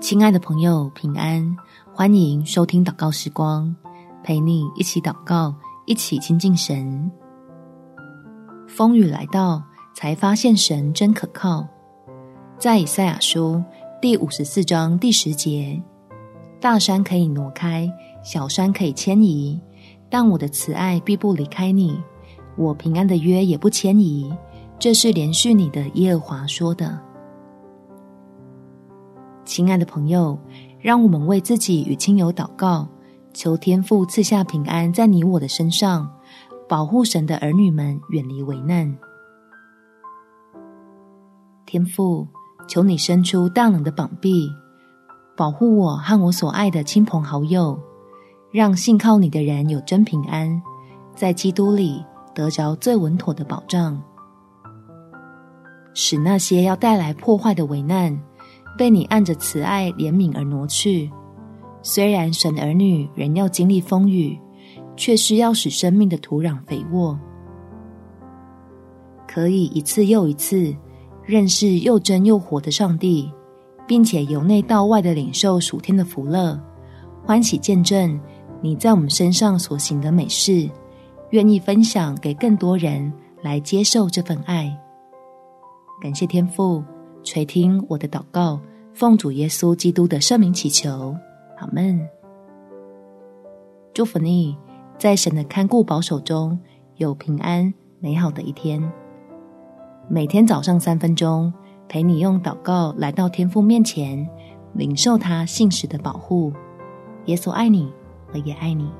亲爱的朋友，平安！欢迎收听祷告时光，陪你一起祷告，一起亲近神。风雨来到，才发现神真可靠。在以赛亚书第五十四章第十节，大山可以挪开，小山可以迁移，但我的慈爱必不离开你，我平安的约也不迁移。这是连续你的耶和华说的。亲爱的朋友，让我们为自己与亲友祷告，求天父赐下平安在你我的身上，保护神的儿女们远离危难。天父，求你伸出大能的膀臂，保护我和我所爱的亲朋好友，让信靠你的人有真平安，在基督里得着最稳妥的保障，使那些要带来破坏的危难，被你按着慈爱怜悯而挪去。虽然神儿女仍要经历风雨，却是要使生命的土壤肥沃，可以一次又一次认识又真又活的上帝，并且由内到外的领受属天的福乐，欢喜见证你在我们身上所行的美事，愿意分享给更多人来接受这份爱。感谢天父。垂听我的祷告，奉主耶稣基督的圣名祈求，阿门。祝福你，在神的看顾保守中有平安美好的一天。每天早上三分钟，陪你用祷告来到天父面前，领受他信实的保护。耶稣爱你，我也爱你。